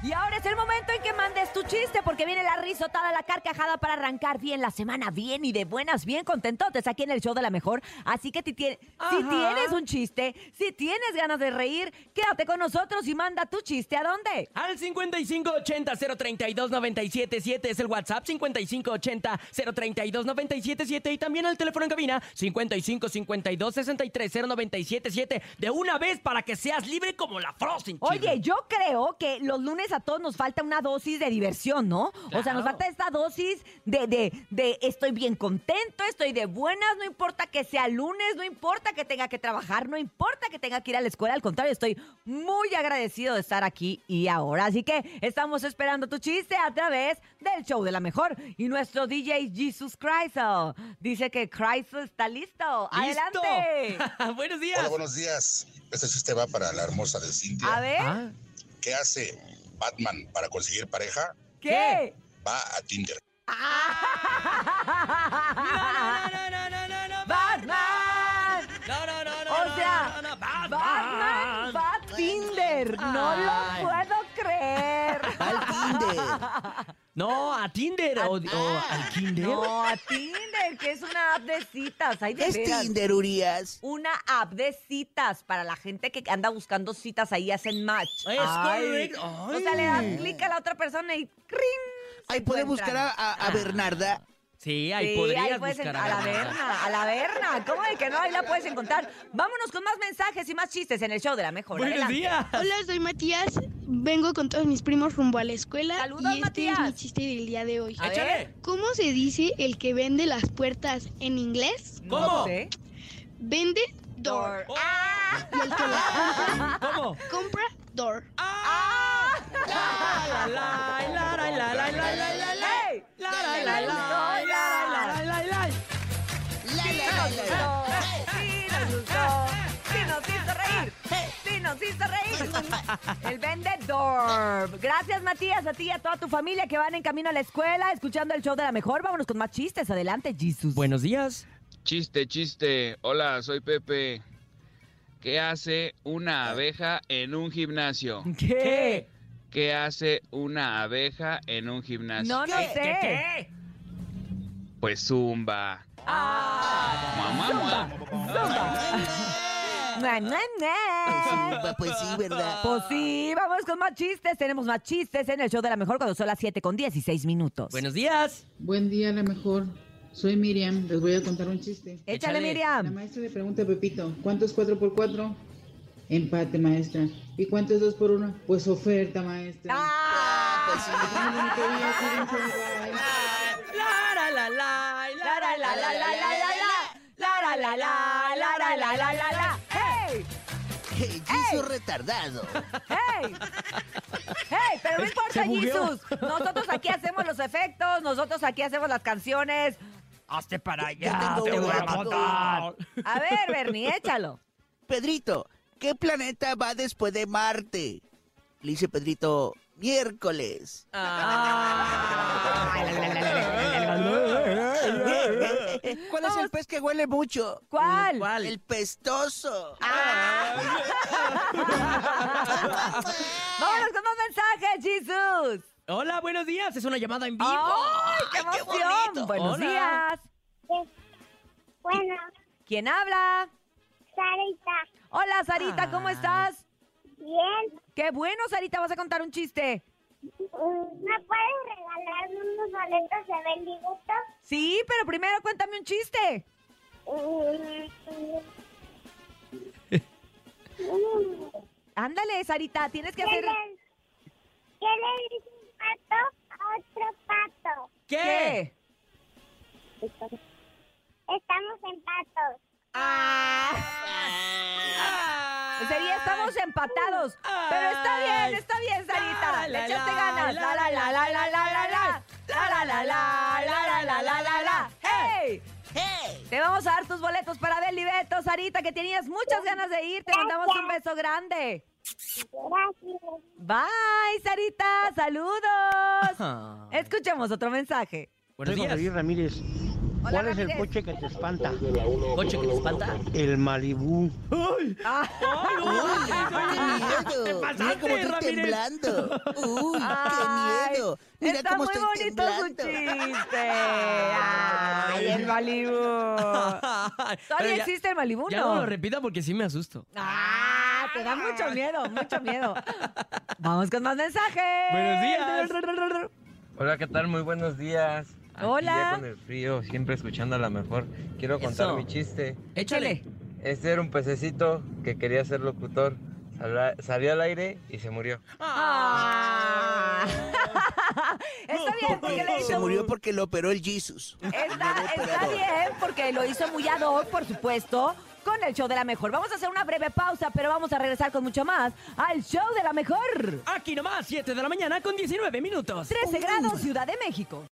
Y ahora es el momento en que mandes tu chiste porque viene la risotada, la carcajada para arrancar bien la semana, bien y de buenas, bien contentotes aquí en el show de la mejor. Así que si tienes un chiste, si tienes ganas de reír, quédate con nosotros y manda tu chiste. ¿A dónde? Al 5580-032-977 es el WhatsApp, 5580-032-977 y también al teléfono en cabina, 5552-630977. De una vez para que seas libre como la Frozen. Oye, yo creo que los lunes a todos nos falta una dosis de diversión, ¿no? O sea, nos falta esta dosis de, de, de estoy bien contento, estoy de buenas, no importa que sea lunes, no importa que tenga que trabajar, no importa que tenga que ir a la escuela, al contrario, estoy muy agradecido de estar aquí y ahora. Así que estamos esperando tu chiste a través del show de la mejor. Y nuestro DJ Jesus Christ dice que Christ está listo. ¡Adelante! buenos días. Hola, buenos días. Este chiste va para la hermosa de Cintia. A ver. Ah, ¿Qué hace Batman para conseguir pareja? ¿Qué? Va a Tinder. no, no, no, no, no, ¡Batman! No, no, no, no. O sea, no, no, no, Batman. Batman va a Tinder. No Ay. lo puedo creer. Al Tinder. No, a Tinder o, o al Kinder. No, a Tinder, que es una app de citas. Hay de ¿Qué es veras. Tinder, Urias? Una app de citas para la gente que anda buscando citas, ahí hacen match. Es Ay. correcto. O sea, le das clic a la otra persona y ¡cring! se Ahí puede buscar a, a- a Bernarda. Sí, ahí Sí, podrías ahí puedes buscar en- a la Bernarda. Berna, a la Berna. ¿Cómo de que no? Ahí la puedes encontrar. Vámonos con más mensajes y más chistes en el show de la mejor. Buenos Adelante. días. Hola, soy Matías. Vengo con todos mis primos rumbo a la escuela. Saludos, y este Matías. es mi chiste del día de hoy. A ver. Échale. ¿Cómo se dice el que vende las puertas en inglés? ¿Cómo? No sé. Vende door. Door. Y el que la ¿Cómo? compra door. ¡Ah! La, la, la, la, la, la, la, la, la, la, la. ¡Ey! La, la, la, la, la, la, la, El vendedor. Gracias, Matías, a ti y a toda tu familia que van en camino a la escuela, escuchando el show de la mejor. Vámonos con más chistes. Adelante, Jesus. Buenos días. Chiste, chiste. Hola, soy Pepe. ¿Qué hace una abeja en un gimnasio? ¿Qué? ¿Qué hace una abeja en un gimnasio? No, no ¿Qué? sé. ¿Qué, qué? Pues zumba. Ah, Mamá, mamá. Na, na, na. Pues sí, ¿verdad? Pues sí, vamos con más chistes. Tenemos más chistes en el show de la mejor cuando son las 7 con 16 minutos. Buenos días. Buen día, la mejor. Soy Miriam, les voy a contar un chiste. Échale, échale. La Miriam. maestra le pregunta a Pepito, ¿cuánto es 4 por 4? Empate, maestra. ¿Y cuánto es 2 por 1? Pues oferta, maestra. Ah, Pues sí. La, la, la, la, La la la la la la la la la la la la la la Hey, Jesus retardado. hey hey pero no importa. Jesus nosotros aquí hacemos los efectos nosotros aquí hacemos las canciones Hazte para Yo allá, tengo te voy a matar. a ver Bernie échalo Pedrito, ¿qué planeta va después de Marte? Le dice Pedrito, miércoles. ¿Cuál es el pez que huele mucho? ¿cuál? ¿Cuál? El pestoso. vámonos con más mensajes Jesus Hola, buenos días. Es una llamada en vivo. ¡Ay, qué Ay, qué emoción! bonito. Buenos Hola. días Bueno, ¿quién habla? Sarita, Hola Sarita ¿cómo estás? bien. qué bueno Sarita vas a contar un chiste Mm, ¿Me puedes regalar unos boletos de Bendigoto? sí pero primero cuéntame un chiste ándale Sarita tienes que ¿Qué hacer le, ¿Qué le dice un pato a otro pato? ¿Qué? Estamos en patos. Sería estamos empatados. Pero está bien, está bien, Sarita. La, Le la, echaste la, ganas. La la la la la la la la. La la la la la la la la la la. ¡Hey! ¡Hey! Te vamos a dar tus boletos para Beli Beto, Sarita, que tenías muchas ganas de ir. Te mandamos un beso grande. Gracias. Bye, Sarita. Saludos. Escuchemos otro mensaje. Buenos Soy días. Luis Ramírez. Hola, ¿Cuál es el coche que te espanta? ¿Coche que te espanta? El Malibú. Ah, ¡Qué miedo! Mira cómo estoy Ramírez. temblando. ¡Uy, ay, qué miedo! Mira está cómo muy estoy bonito su temblando. chiste. Ay, el Malibu. Pero ¿Todavía ya- existe el Malibu? Ya no lo repita porque sí me asusto. Ah, te da mucho miedo, mucho miedo. Vamos con más mensajes. Buenos días. Hola, ¿qué tal? Muy buenos días. Aquí Hola. Ya con el frío, siempre escuchando a la mejor. Quiero contar Eso. mi chiste. Échale. Este era un pececito que quería ser locutor. Salió al aire y se murió. Ah. Está bien, porque le Se hizo murió porque lo operó el Jesus. Está, bien, porque lo hizo muy ad hoc, por supuesto, con el show de la mejor. Vamos a hacer una breve pausa, pero vamos a regresar con mucho más al show de la mejor. Aquí nomás, 7 de la mañana con 19 minutos. 13 grados, Ciudad de México.